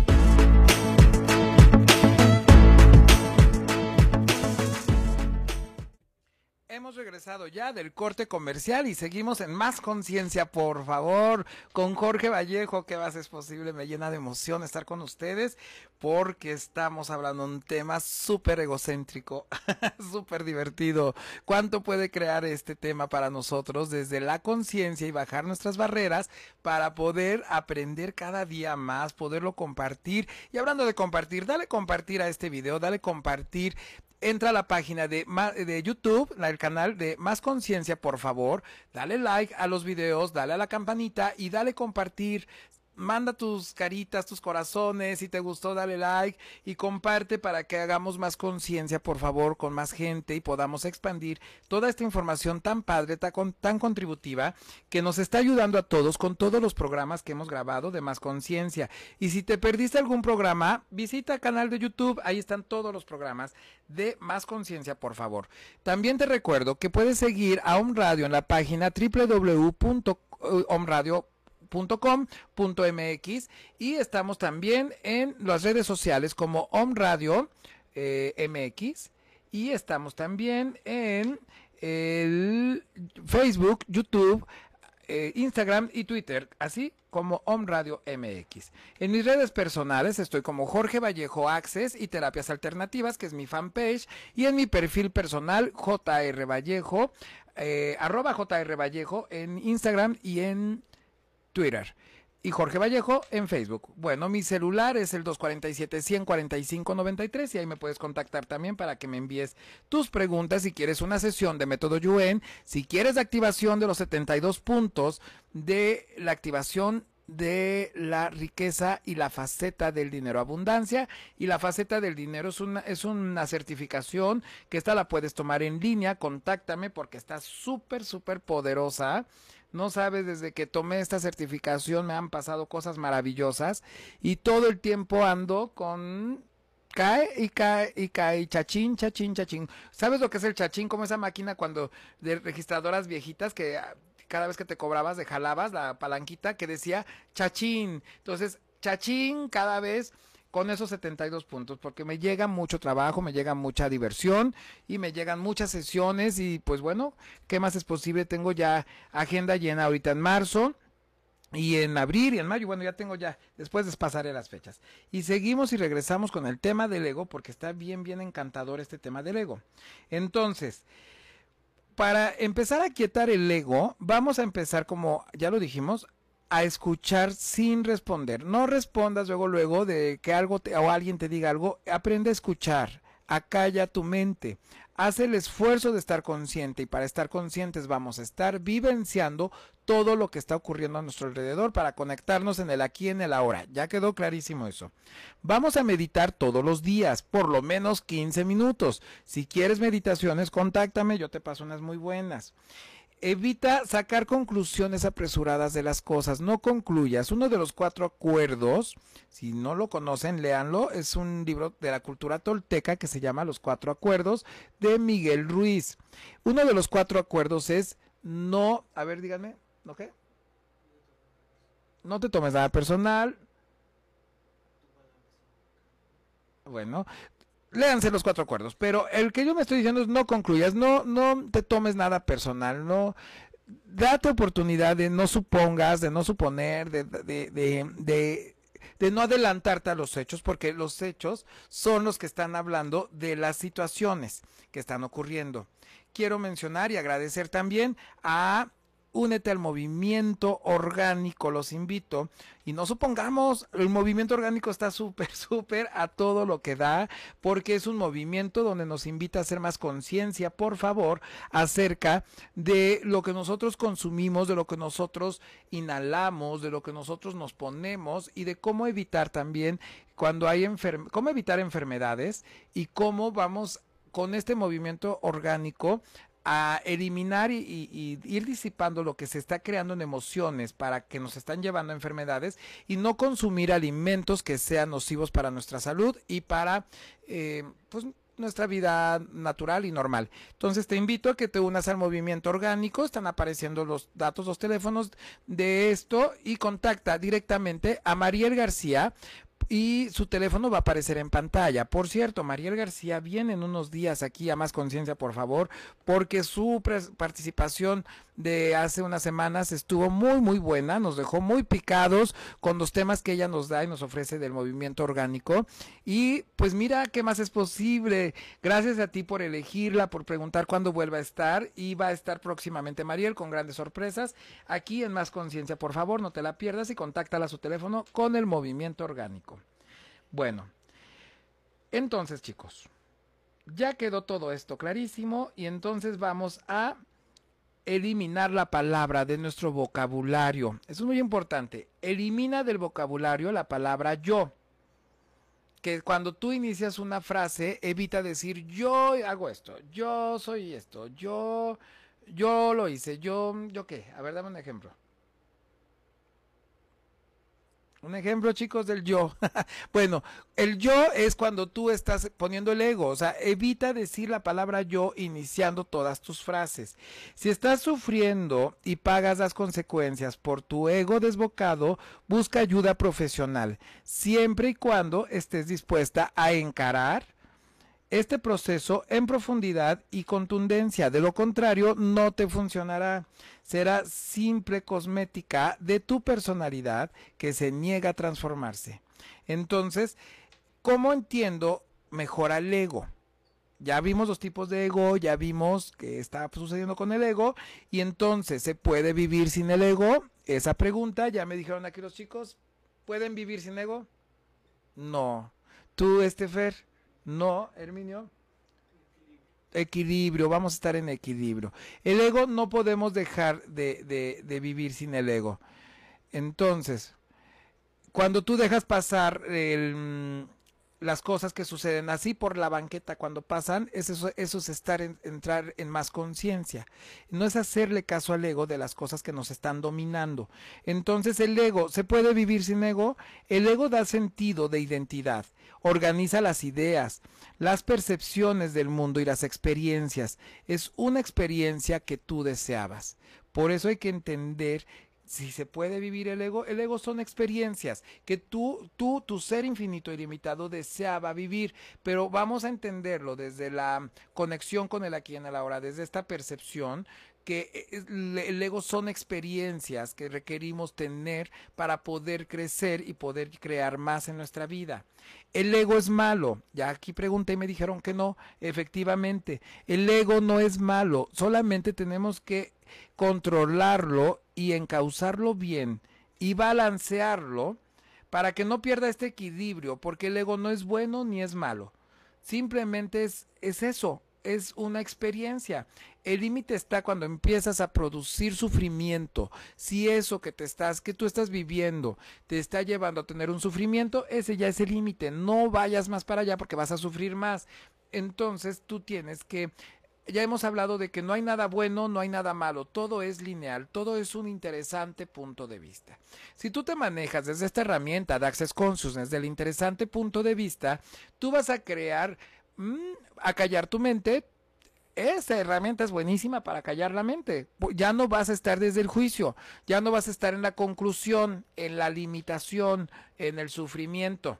Ya del corte comercial y seguimos en más conciencia, por favor, con Jorge Vallejo, que va ser posible, me llena de emoción estar con ustedes porque estamos hablando de un tema súper egocéntrico, súper divertido. ¿Cuánto puede crear este tema para nosotros desde la conciencia y bajar nuestras barreras para poder aprender cada día más, poderlo compartir? Y hablando de compartir, dale compartir a este video, dale compartir entra a la página de, YouTube, el canal de Más Conciencia, por favor, dale like a los videos, dale a la campanita y dale compartir manda tus caritas, tus corazones, si te gustó dale like y comparte para que hagamos más conciencia, por favor, con más gente y podamos expandir toda esta información tan padre, tan, tan contributiva, que nos está ayudando a todos con todos los programas que hemos grabado de más conciencia. Y si te perdiste algún programa, visita el canal de YouTube, ahí están todos los programas de más conciencia, por favor. También te recuerdo que puedes seguir a Om Radio en la página www.omradio.com .com.mx y estamos también en las redes sociales como Om Radio eh, MX y estamos también en el Facebook, YouTube, eh, Instagram y Twitter, así como Om Radio MX. En mis redes personales estoy como Jorge Vallejo Access y Terapias Alternativas, que es mi fanpage, y en mi perfil personal JR Vallejo, eh, arroba JR Vallejo en Instagram y en Twitter. Y Jorge Vallejo en Facebook. Bueno, mi celular es el 247-145-93 y ahí me puedes contactar también para que me envíes tus preguntas si quieres una sesión de método Yuen, si quieres activación de los 72 puntos de la activación de la riqueza y la faceta del dinero abundancia y la faceta del dinero es una es una certificación que esta la puedes tomar en línea contáctame porque está súper súper poderosa no sabes, desde que tomé esta certificación me han pasado cosas maravillosas y todo el tiempo ando con cae y cae y cae, chachín, chachín, chachín. ¿Sabes lo que es el chachín? Como esa máquina cuando de registradoras viejitas que ah, cada vez que te cobrabas de jalabas la palanquita que decía chachín. Entonces, chachín cada vez con esos 72 puntos, porque me llega mucho trabajo, me llega mucha diversión y me llegan muchas sesiones y pues bueno, ¿qué más es posible? Tengo ya agenda llena ahorita en marzo. Y en abril y en mayo, bueno, ya tengo ya, después les pasaré las fechas. Y seguimos y regresamos con el tema del ego, porque está bien, bien encantador este tema del ego. Entonces, para empezar a quietar el ego, vamos a empezar, como ya lo dijimos, a escuchar sin responder. No respondas luego, luego de que algo te, o alguien te diga algo. Aprende a escuchar. Acalla tu mente. Haz el esfuerzo de estar consciente y para estar conscientes vamos a estar vivenciando todo lo que está ocurriendo a nuestro alrededor para conectarnos en el aquí y en el ahora. Ya quedó clarísimo eso. Vamos a meditar todos los días, por lo menos 15 minutos. Si quieres meditaciones, contáctame, yo te paso unas muy buenas. Evita sacar conclusiones apresuradas de las cosas, no concluyas. Uno de los cuatro acuerdos, si no lo conocen, léanlo, es un libro de la cultura tolteca que se llama Los Cuatro Acuerdos de Miguel Ruiz. Uno de los cuatro acuerdos es no, a ver, díganme, ¿no qué? No te tomes nada personal. Bueno, léanse los cuatro acuerdos, pero el que yo me estoy diciendo es no concluyas, no, no te tomes nada personal, no date oportunidad de no supongas, de no suponer, de, de, de, de, no adelantarte a los hechos, porque los hechos son los que están hablando de las situaciones que están ocurriendo. Quiero mencionar y agradecer también a únete al movimiento orgánico, los invito. Y no supongamos, el movimiento orgánico está súper, súper a todo lo que da, porque es un movimiento donde nos invita a hacer más conciencia, por favor, acerca de lo que nosotros consumimos, de lo que nosotros inhalamos, de lo que nosotros nos ponemos y de cómo evitar también cuando hay enfermedades, cómo evitar enfermedades y cómo vamos con este movimiento orgánico a eliminar y, ir disipando lo que se está creando en emociones para que nos están llevando a enfermedades y no consumir alimentos que sean nocivos para nuestra salud y para eh, pues nuestra vida natural y normal. Entonces te invito a que te unas al movimiento orgánico, están apareciendo los datos, los teléfonos de esto y contacta directamente a Mariel García y su teléfono va a aparecer en pantalla. Por cierto, Mariel García viene en unos días aquí a Más Conciencia, por favor, porque su participación de hace unas semanas estuvo muy muy buena, nos dejó muy picados con los temas que ella nos da y nos ofrece del movimiento orgánico y pues mira qué más es posible. Gracias a ti por elegirla, por preguntar cuándo vuelva a estar y va a estar próximamente Mariel con grandes sorpresas aquí en Más Conciencia. Por favor, no te la pierdas y contáctala a su teléfono con el movimiento orgánico. Bueno, entonces chicos, ya quedó todo esto clarísimo y entonces vamos a eliminar la palabra de nuestro vocabulario. Eso es muy importante. Elimina del vocabulario la palabra yo. Que cuando tú inicias una frase, evita decir yo hago esto, yo soy esto, yo, yo lo hice, yo, yo qué. A ver, dame un ejemplo. Un ejemplo, chicos, del yo. bueno, el yo es cuando tú estás poniendo el ego, o sea, evita decir la palabra yo iniciando todas tus frases. Si estás sufriendo y pagas las consecuencias por tu ego desbocado, busca ayuda profesional, siempre y cuando estés dispuesta a encarar este proceso en profundidad y contundencia. De lo contrario, no te funcionará. Será simple cosmética de tu personalidad que se niega a transformarse. Entonces, ¿cómo entiendo mejor al ego? Ya vimos los tipos de ego, ya vimos qué está sucediendo con el ego, y entonces, ¿se puede vivir sin el ego? Esa pregunta, ya me dijeron aquí los chicos, ¿pueden vivir sin ego? No. ¿Tú, Estefer? No, Herminio. Equilibrio, vamos a estar en equilibrio. El ego no podemos dejar de, de, de vivir sin el ego. Entonces, cuando tú dejas pasar el, las cosas que suceden así por la banqueta cuando pasan, eso, eso es estar en, entrar en más conciencia. No es hacerle caso al ego de las cosas que nos están dominando. Entonces el ego, ¿se puede vivir sin ego? El ego da sentido de identidad, organiza las ideas, las percepciones del mundo y las experiencias. Es una experiencia que tú deseabas. Por eso hay que entender si se puede vivir el ego, el ego son experiencias que tú, tú, tu ser infinito y limitado deseaba vivir, pero vamos a entenderlo desde la conexión con el aquí en el ahora, desde esta percepción que el ego son experiencias que requerimos tener para poder crecer y poder crear más en nuestra vida. El ego es malo. Ya aquí pregunté y me dijeron que no. Efectivamente, el ego no es malo. Solamente tenemos que controlarlo y encauzarlo bien y balancearlo para que no pierda este equilibrio, porque el ego no es bueno ni es malo. Simplemente es, es eso, es una experiencia. El límite está cuando empiezas a producir sufrimiento. Si eso que te estás, que tú estás viviendo, te está llevando a tener un sufrimiento, ese ya es el límite. No vayas más para allá porque vas a sufrir más. Entonces tú tienes que ya hemos hablado de que no hay nada bueno, no hay nada malo, todo es lineal, todo es un interesante punto de vista. Si tú te manejas desde esta herramienta de Access Consciousness del interesante punto de vista, tú vas a crear Mm, a callar tu mente, esa herramienta es buenísima para callar la mente. Ya no vas a estar desde el juicio, ya no vas a estar en la conclusión, en la limitación, en el sufrimiento.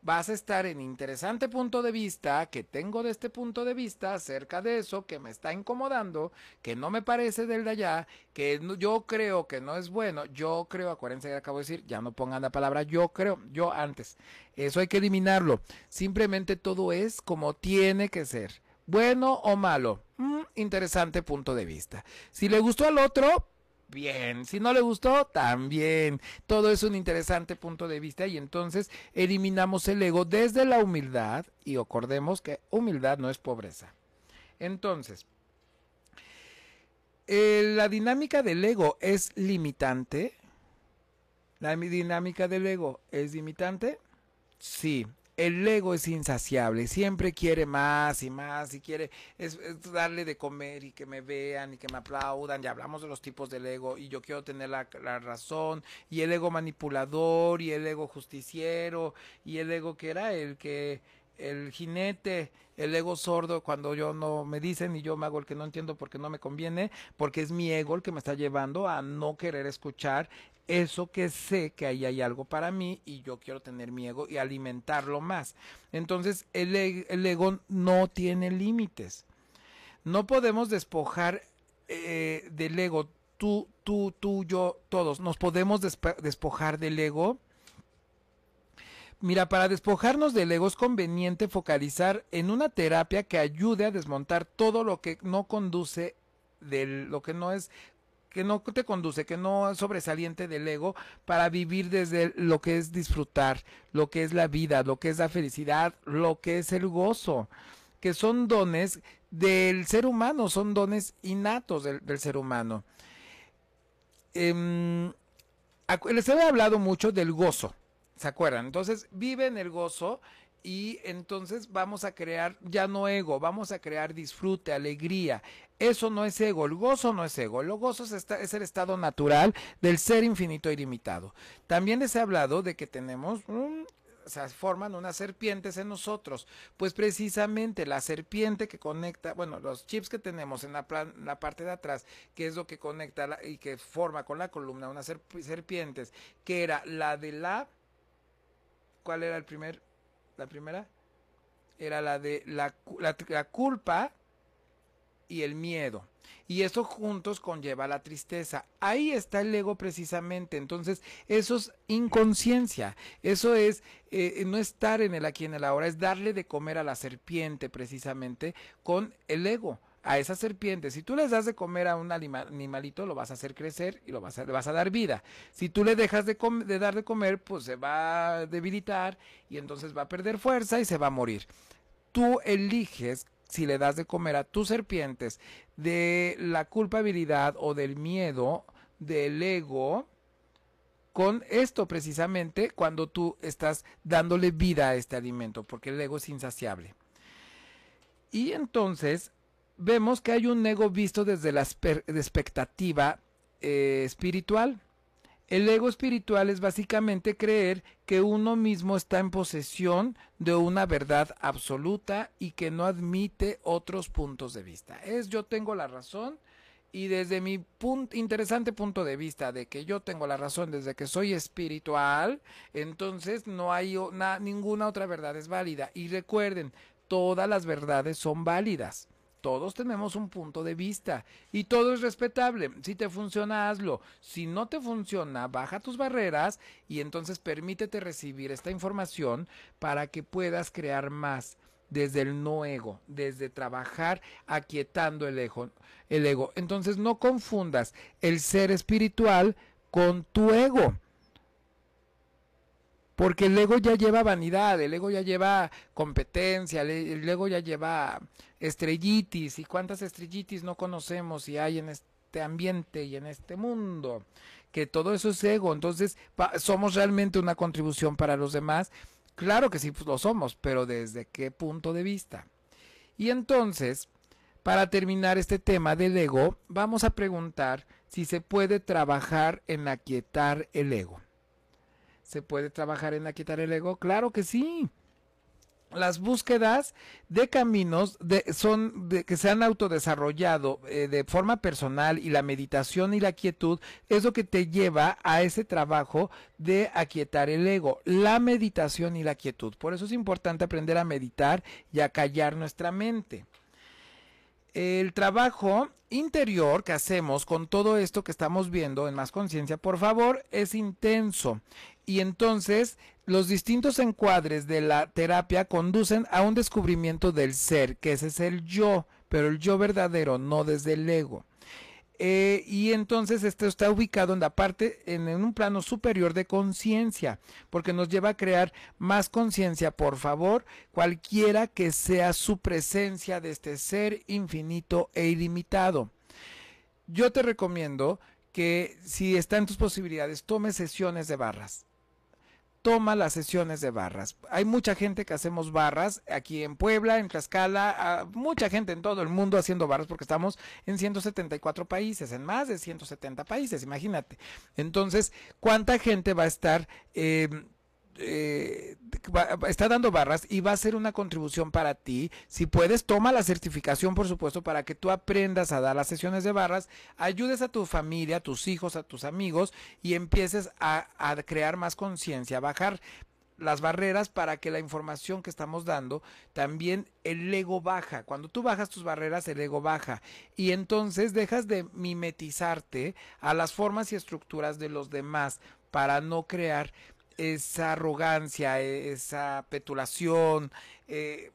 Vas a estar en interesante punto de vista, que tengo de este punto de vista acerca de eso, que me está incomodando, que no me parece del de allá, que yo creo que no es bueno. Yo creo, acuérdense que acabo de decir, ya no pongan la palabra yo creo, yo antes. Eso hay que eliminarlo. Simplemente todo es como tiene que ser. Bueno o malo. Mm, interesante punto de vista. Si le gustó al otro, bien. Si no le gustó, también. Todo es un interesante punto de vista y entonces eliminamos el ego desde la humildad y acordemos que humildad no es pobreza. Entonces, eh, la dinámica del ego es limitante. La dinámica del ego es limitante. Sí, el ego es insaciable, siempre quiere más y más y quiere es, darle de comer y que me vean y que me aplaudan. Ya hablamos de los tipos del ego y yo quiero tener la, la, razón y el ego manipulador y el ego justiciero y el ego que era el que el jinete, el ego sordo cuando yo no me dicen y yo me hago el que no entiendo porque no me conviene, porque es mi ego el que me está llevando a no querer escuchar eso que sé que ahí hay algo para mí y yo quiero tener mi ego y alimentarlo más. Entonces el, e, el ego no tiene límites. No podemos despojar eh, del ego, tú, tú, tú, yo, todos. Nos podemos despojar del ego. Mira, para despojarnos del ego es conveniente focalizar en una terapia que ayude a desmontar todo lo que no conduce de lo que no es que no te conduce, que no es sobresaliente del ego para vivir desde lo que es disfrutar, lo que es la vida, lo que es la felicidad, lo que es el gozo, que son dones del ser humano, son dones innatos del, ser humano. Eh, les he hablado mucho del gozo, ¿se acuerdan? Entonces, vive en el gozo y entonces vamos a crear ya no ego, vamos a crear disfrute, alegría. Eso no es ego, el gozo no es ego, el gozo es, el estado natural del ser infinito y limitado. También les he hablado de que tenemos o sea, forman unas serpientes en nosotros. Pues precisamente la serpiente que conecta, bueno, los chips que tenemos en la, la parte de atrás, que es lo que conecta y que forma con la columna unas serpientes, que era la de la... ¿Cuál era el primer? La primera era la de la, la, culpa y el miedo. Y eso juntos conlleva la tristeza. Ahí está el ego precisamente. Entonces, eso es inconsciencia. Eso es eh, no estar en el aquí en el ahora, es darle de comer a la serpiente precisamente con el ego a esa serpiente. Si tú les das de comer a un animalito, lo vas a hacer crecer y lo vas a, le vas a dar vida. Si tú le dejas de, de dar de comer, pues se va a debilitar y entonces va a perder fuerza y se va a morir. Tú eliges si le das de comer a tus serpientes de la culpabilidad o del miedo, del ego, con esto precisamente cuando tú estás dándole vida a este alimento, porque el ego es insaciable. Y entonces vemos que hay un ego visto desde la expectativa eh, espiritual. El ego espiritual es básicamente creer que uno mismo está en posesión de una verdad absoluta y que no admite otros puntos de vista. Es yo tengo la razón Y desde mi punto, interesante punto de vista de que yo tengo la razón desde que soy espiritual, entonces no hay ninguna otra verdad es válida. Y recuerden, todas las verdades son válidas. Todos tenemos un punto de vista y todo es respetable. Si te funciona, hazlo. Si no te funciona, baja tus barreras y entonces permítete recibir esta información para que puedas crear más desde el no ego, desde trabajar aquietando el ego, el ego. Entonces no confundas el ser espiritual con tu ego. Porque el ego ya lleva vanidad, el ego ya lleva competencia, el ego ya lleva estrellitis. ¿Y cuántas estrellitis no conocemos y hay en este ambiente y en este mundo? Que todo eso es ego. Entonces, ¿somos realmente una contribución para los demás? Claro que sí pues, lo somos, pero ¿desde qué punto de vista? Y entonces, para terminar este tema del ego, vamos a preguntar si se puede trabajar en aquietar el ego. ¿Se puede trabajar en aquietar el ego? Claro que sí las búsquedas de caminos de, son de, que se han autodesarrollado eh, de forma personal y la meditación y la quietud es lo que te lleva a ese trabajo de aquietar el ego, la meditación y la quietud. Por eso es importante aprender a meditar y a callar nuestra mente. El trabajo interior que hacemos con todo esto que estamos viendo en más conciencia, por favor, es intenso. Y entonces los distintos encuadres de la terapia conducen a un descubrimiento del ser, que ese es el yo, pero el yo verdadero, no desde el ego. Eh, y entonces esto está ubicado en la parte, en, en un plano superior de conciencia, porque nos lleva a crear más conciencia, por favor, cualquiera que sea su presencia de este ser infinito e ilimitado. Yo te recomiendo que si está en tus posibilidades, tome sesiones de barras toma las sesiones de barras. Hay mucha gente que hacemos barras aquí en Puebla, en Tlaxcala, mucha gente en todo el mundo haciendo barras porque estamos en 174 países, en más de 170 países, imagínate. Entonces, ¿cuánta gente va a estar... Eh, eh, está dando barras y va a ser una contribución para ti. Si puedes, toma la certificación, por supuesto, para que tú aprendas a dar las sesiones de barras, ayudes a tu familia, a tus hijos, a tus amigos y empieces a, a crear más conciencia, a bajar las barreras para que la información que estamos dando también el ego baja. Cuando tú bajas tus barreras, el ego baja. Y entonces dejas de mimetizarte a las formas y estructuras de los demás para no crear esa arrogancia, esa petulación, eh,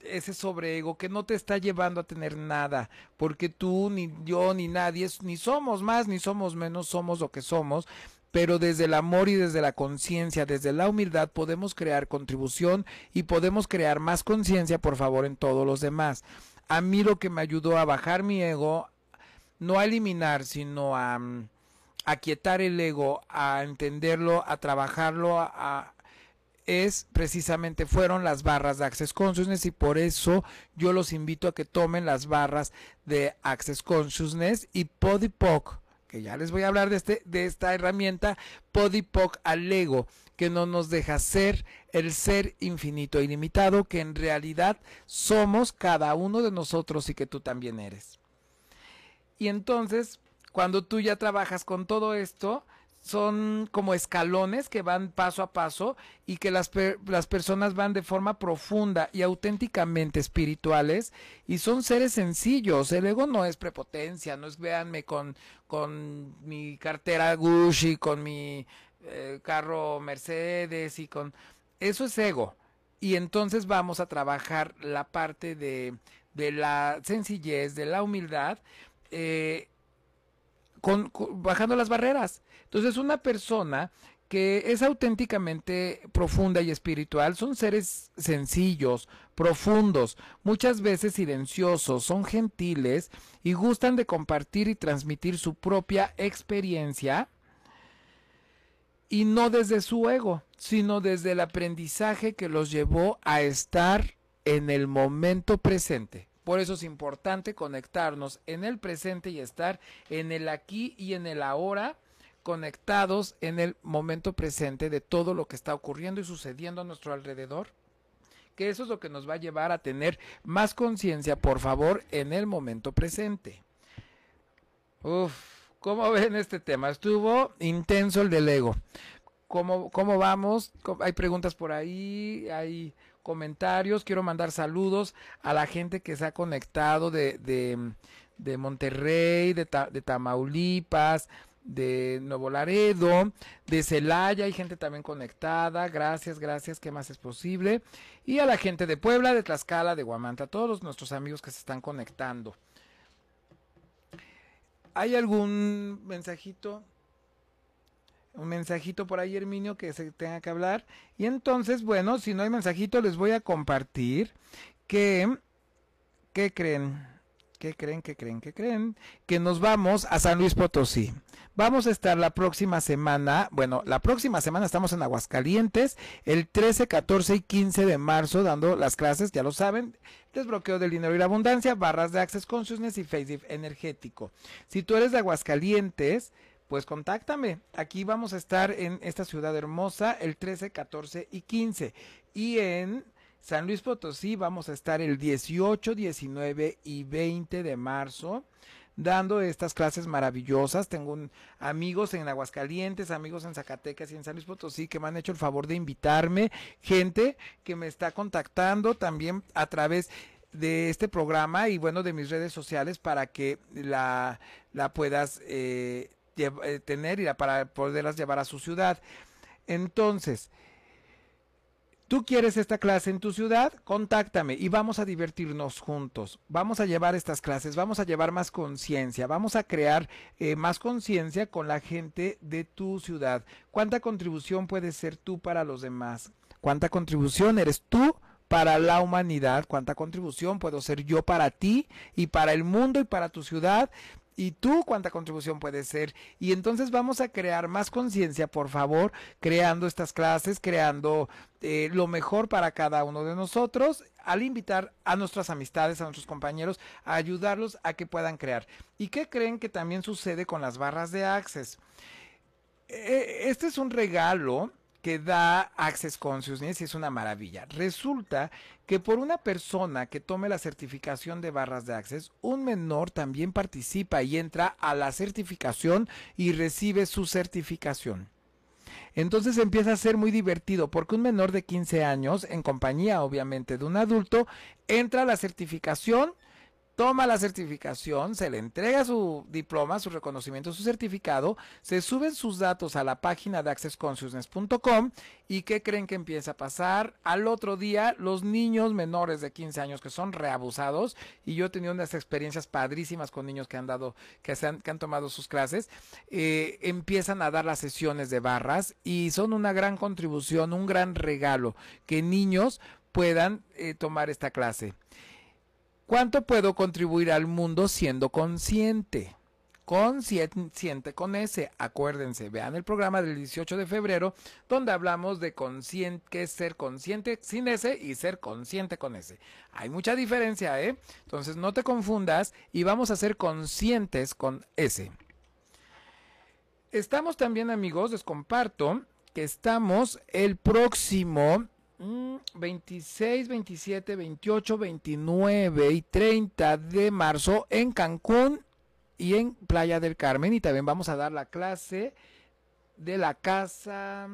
ese sobreego que no te está llevando a tener nada, porque tú, ni yo, ni nadie, ni somos más, ni somos menos, somos lo que somos, pero desde el amor y desde la conciencia, desde la humildad, podemos crear contribución y podemos crear más conciencia, por favor, en todos los demás. A mí lo que me ayudó a bajar mi ego, no a eliminar, sino a... Mm, aquietar el ego, a entenderlo, a trabajarlo, a, es precisamente fueron las barras de Access Consciousness y por eso yo los invito a que tomen las barras de Access Consciousness y Podipoc, que ya les voy a hablar de este de esta herramienta Podipoc al ego, que no nos deja ser el ser infinito e ilimitado que en realidad somos cada uno de nosotros y que tú también eres. Y entonces cuando tú ya trabajas con todo esto, son como escalones que van paso a paso y que las, las personas van de forma profunda y auténticamente espirituales y son seres sencillos. El ego no es prepotencia, no es véanme con, con mi cartera Gucci, con mi eh, carro Mercedes y con... Eso es ego. Y entonces vamos a trabajar la parte de, de la sencillez, de la humildad. Eh, bajando las barreras. Entonces, una persona que es auténticamente profunda y espiritual son seres sencillos, profundos, muchas veces silenciosos, son gentiles y gustan de compartir y transmitir su propia experiencia y no desde su ego, sino desde el aprendizaje que los llevó a estar en el momento presente. Por eso es importante conectarnos en el presente y estar en el aquí y en el ahora, conectados en el momento presente de todo lo que está ocurriendo y sucediendo a nuestro alrededor. Que eso es lo que nos va a llevar a tener más conciencia, por favor, en el momento presente. Uf, ¿cómo ven este tema? Estuvo intenso el del ego. ¿Cómo, cómo vamos? Hay preguntas por ahí, hay comentarios. Quiero mandar saludos a la gente que se ha conectado de, de, de Monterrey, de, Tamaulipas, de Nuevo Laredo, de Celaya, hay gente también conectada, gracias, gracias, ¿qué más es posible? Y a la gente de Puebla, de Tlaxcala, de Guamanta, todos nuestros amigos que se están conectando. ¿Hay algún mensajito? Un mensajito por ahí, Herminio, que se tenga que hablar. Y entonces, bueno, si no hay mensajito, les voy a compartir que, ¿qué creen? ¿Qué creen? ¿Qué creen? ¿Qué creen? Que nos vamos a San Luis Potosí. Vamos a estar la próxima semana, bueno, la próxima semana estamos en Aguascalientes, el 13, 14 y 15 de marzo, dando las clases, ya lo saben, desbloqueo del dinero y la abundancia, barras de Access Consciousness y Face energético. Si tú eres de Aguascalientes, pues contáctame. Aquí vamos a estar en esta ciudad hermosa el 13, 14 y 15. Y en San Luis Potosí vamos a estar el 18, 19 y 20 de marzo dando estas clases maravillosas. Tengo amigos en Aguascalientes, amigos en Zacatecas y en San Luis Potosí que me han hecho el favor de invitarme, gente que me está contactando también a través de este programa y bueno de mis redes sociales para que la, la puedas eh, tener y para poderlas llevar a su ciudad. Entonces, ¿Tú quieres esta clase en tu ciudad? Contáctame y vamos a divertirnos juntos. Vamos a llevar estas clases, vamos a llevar más conciencia, vamos a crear eh, más conciencia con la gente de tu ciudad. ¿Cuánta contribución puedes ser tú para los demás? ¿Cuánta contribución eres tú para la humanidad? ¿Cuánta contribución puedo ser yo para ti y para el mundo y para tu ciudad? Y tú cuánta contribución puede ser. Y entonces vamos a crear más conciencia, por favor, creando estas clases, creando eh, lo mejor para cada uno de nosotros, al invitar a nuestras amistades, a nuestros compañeros, a ayudarlos a que puedan crear. ¿Y qué creen que también sucede con las barras de Access? Eh, este es un regalo que da Access Consciousness y es una maravilla. Resulta que por una persona que tome la certificación de barras de Access, un menor también participa y entra a la certificación y recibe su certificación. Entonces empieza a ser muy divertido porque un menor de 15 años, en compañía obviamente de un adulto, entra a la certificación toma la certificación, se le entrega su diploma, su reconocimiento, su certificado, se suben sus datos a la página de accessconsciousness.com y ¿qué creen que empieza a pasar? Al otro día, los niños menores de 15 años que son reabusados, y yo he tenido unas experiencias padrísimas con niños que han dado, que, han, que han tomado sus clases, eh, empiezan a dar las sesiones de barras y son una gran contribución, un gran regalo que niños puedan eh, tomar esta clase. ¿Cuánto puedo contribuir al mundo siendo consciente? Consciente con ese. Acuérdense, vean el programa del 18 de febrero donde hablamos de qué es ser consciente sin ese y ser consciente con ese. Hay mucha diferencia, ¿eh? Entonces no te confundas y vamos a ser conscientes con ese. Estamos también, amigos, les comparto que estamos el próximo 26, 27, 28, 29 y 30 de marzo en Cancún y en Playa del Carmen. Y también vamos a dar la clase de la casa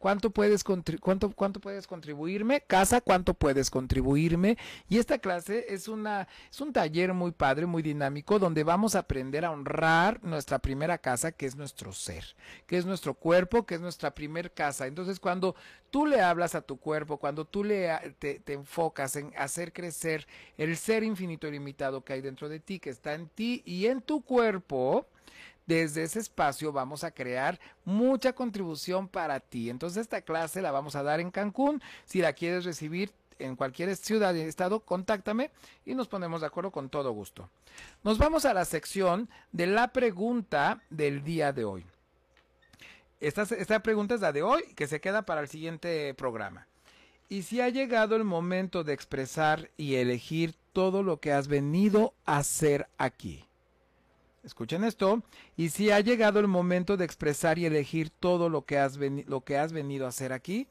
¿Cuánto puedes, cuánto, cuánto puedes contribuirme? Casa, ¿cuánto puedes contribuirme? Y esta clase es, una, es un taller muy padre, muy dinámico, donde vamos a aprender a honrar nuestra primera casa, que es nuestro ser, que es nuestro cuerpo, que es nuestra primer casa. Entonces, cuando tú le hablas a tu cuerpo, cuando tú le, te, te enfocas en hacer crecer el ser infinito y limitado que hay dentro de ti, que está en ti y en tu cuerpo, desde ese espacio vamos a crear mucha contribución para ti. Entonces esta clase la vamos a dar en Cancún. Si la quieres recibir en cualquier ciudad y estado, contáctame y nos ponemos de acuerdo con todo gusto. Nos vamos a la sección de la pregunta del día de hoy. Esta, esta pregunta es la de hoy, que se queda para el siguiente programa. Y si ha llegado el momento de expresar y elegir todo lo que has venido a hacer aquí. Escuchen esto. Y si ha llegado el momento de expresar y elegir todo lo que has, lo que has venido a hacer aquí,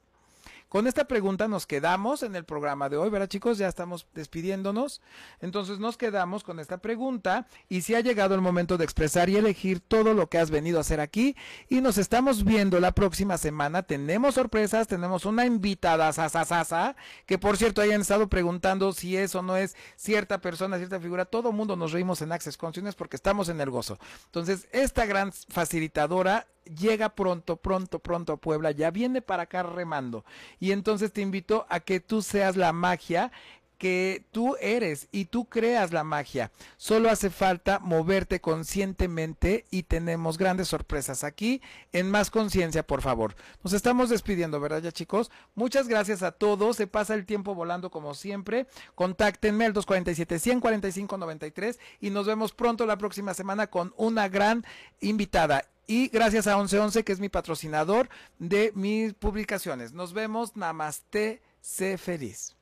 Con esta pregunta nos quedamos en el programa de hoy, ¿verdad chicos? Ya estamos despidiéndonos. Entonces nos quedamos con esta pregunta y si ha llegado el momento de expresar y elegir todo lo que has venido a hacer aquí y nos estamos viendo la próxima semana. Tenemos sorpresas, tenemos una invitada sasasasa, que por cierto hayan estado preguntando si eso no es cierta persona, cierta figura. Todo mundo nos reímos en Access Consciousness porque estamos en el gozo. Entonces, esta gran facilitadora llega pronto, pronto, pronto a Puebla, ya viene para acá remando. Y entonces te invito a que tú seas la magia que tú eres y tú creas la magia. Solo hace falta moverte conscientemente y tenemos grandes sorpresas aquí en Más Conciencia, por favor. Nos estamos despidiendo, ¿verdad ya chicos? Muchas gracias a todos. Se pasa el tiempo volando como siempre. Contáctenme al 247-145-93 y nos vemos pronto la próxima semana con una gran invitada. Y gracias a 1111, que es mi patrocinador de mis publicaciones. Nos vemos. Namaste. Sé feliz.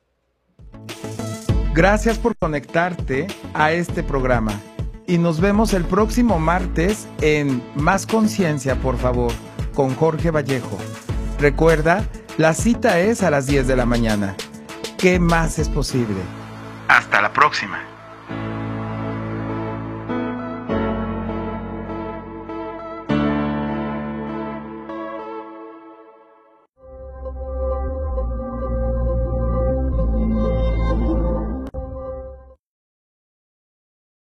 Gracias por conectarte a este programa y nos vemos el próximo martes en Más Conciencia, por favor, con Jorge Vallejo. Recuerda, la cita es a las 10 de la mañana. ¿Qué más es posible? Hasta la próxima.